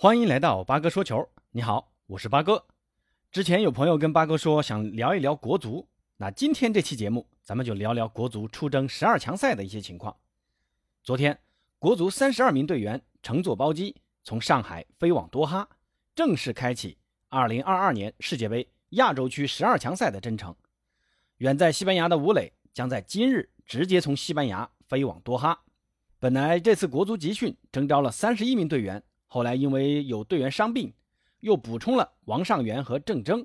欢迎来到八哥说球。你好，我是八哥。之前有朋友跟八哥说想聊一聊国足，那今天这期节目咱们就聊聊国足出征十二强赛的一些情况。昨天，国足三十二名队员乘坐包机从上海飞往多哈，正式开启二零二二年世界杯亚洲区十二强赛的征程。远在西班牙的吴磊将在今日直接从西班牙飞往多哈。本来这次国足集训征召了三十一名队员。后来因为有队员伤病，又补充了王上元和郑铮，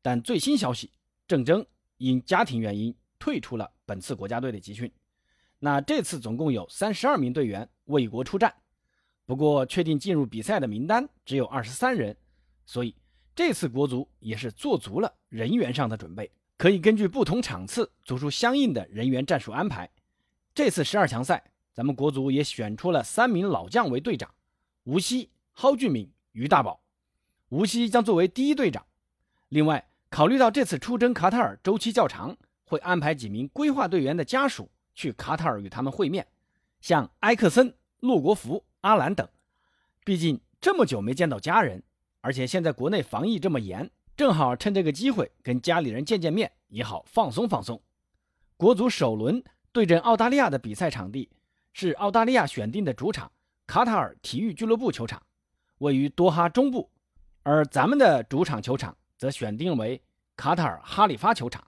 但最新消息，郑铮因家庭原因退出了本次国家队的集训。那这次总共有三十二名队员为国出战，不过确定进入比赛的名单只有二十三人，所以这次国足也是做足了人员上的准备，可以根据不同场次做出相应的人员战术安排。这次十二强赛，咱们国足也选出了三名老将为队长。吴曦、蒿俊闵、于大宝，吴曦将作为第一队长。另外，考虑到这次出征卡塔尔周期较长，会安排几名规划队员的家属去卡塔尔与他们会面，像埃克森、洛国福、阿兰等。毕竟这么久没见到家人，而且现在国内防疫这么严，正好趁这个机会跟家里人见见面，也好放松放松。国足首轮对阵澳大利亚的比赛场地是澳大利亚选定的主场。卡塔尔体育俱乐部球场位于多哈中部，而咱们的主场球场则选定为卡塔尔哈里发球场。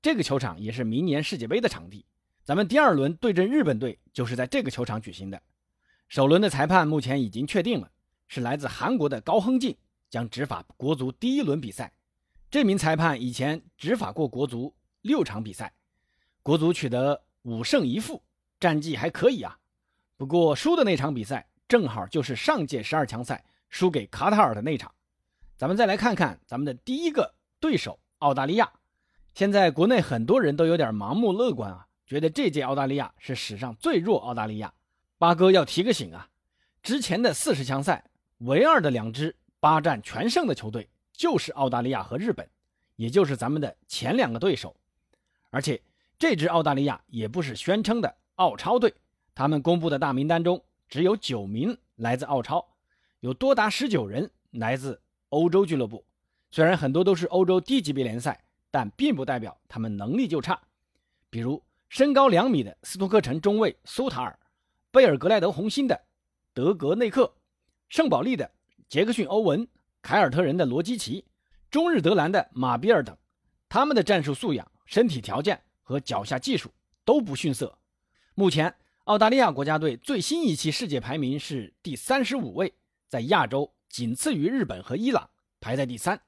这个球场也是明年世界杯的场地。咱们第二轮对阵日本队就是在这个球场举行的。首轮的裁判目前已经确定了，是来自韩国的高亨进将执法国足第一轮比赛。这名裁判以前执法过国足六场比赛，国足取得五胜一负，战绩还可以啊。不过输的那场比赛正好就是上届十二强赛输给卡塔尔的那场。咱们再来看看咱们的第一个对手澳大利亚。现在国内很多人都有点盲目乐观啊，觉得这届澳大利亚是史上最弱澳大利亚。八哥要提个醒啊，之前的四十强赛唯二的两支八战全胜的球队就是澳大利亚和日本，也就是咱们的前两个对手。而且这支澳大利亚也不是宣称的澳超队。他们公布的大名单中只有九名来自澳超，有多达十九人来自欧洲俱乐部。虽然很多都是欧洲低级别联赛，但并不代表他们能力就差。比如身高两米的斯托克城中卫苏塔尔，贝尔格莱德红星的德格内克，圣保利的杰克逊欧文，凯尔特人的罗基奇，中日德兰的马比尔等，他们的战术素养、身体条件和脚下技术都不逊色。目前。澳大利亚国家队最新一期世界排名是第三十五位，在亚洲仅次于日本和伊朗，排在第三。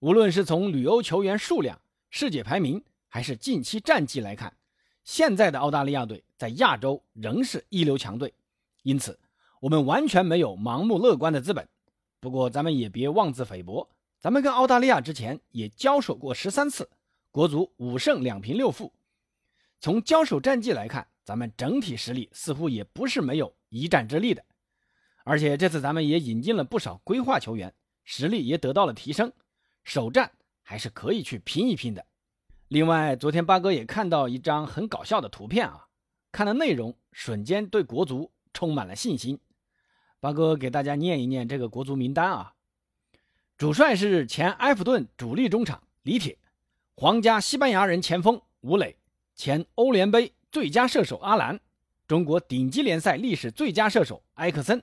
无论是从旅欧球员数量、世界排名，还是近期战绩来看，现在的澳大利亚队在亚洲仍是一流强队。因此，我们完全没有盲目乐观的资本。不过，咱们也别妄自菲薄，咱们跟澳大利亚之前也交手过十三次，国足五胜两平六负。从交手战绩来看，咱们整体实力似乎也不是没有一战之力的，而且这次咱们也引进了不少规划球员，实力也得到了提升，首战还是可以去拼一拼的。另外，昨天八哥也看到一张很搞笑的图片啊，看的内容瞬间对国足充满了信心。八哥给大家念一念这个国足名单啊，主帅是前埃弗顿主力中场李铁，皇家西班牙人前锋吴磊，前欧联杯。最佳射手阿兰，中国顶级联赛历史最佳射手埃克森，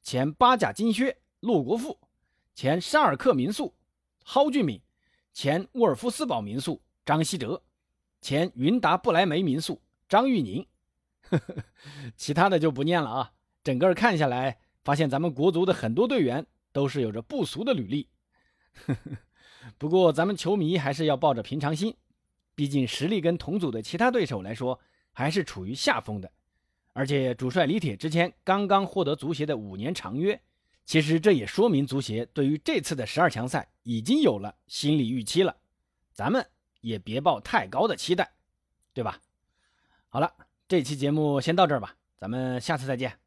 前八甲金靴洛国富，前沙尔克民宿蒿俊闵，前沃尔夫斯堡民宿张稀哲，前云达不莱梅民宿张玉宁。其他的就不念了啊。整个看下来，发现咱们国足的很多队员都是有着不俗的履历。不过咱们球迷还是要抱着平常心，毕竟实力跟同组的其他对手来说。还是处于下风的，而且主帅李铁之前刚刚获得足协的五年长约，其实这也说明足协对于这次的十二强赛已经有了心理预期了，咱们也别抱太高的期待，对吧？好了，这期节目先到这儿吧，咱们下次再见。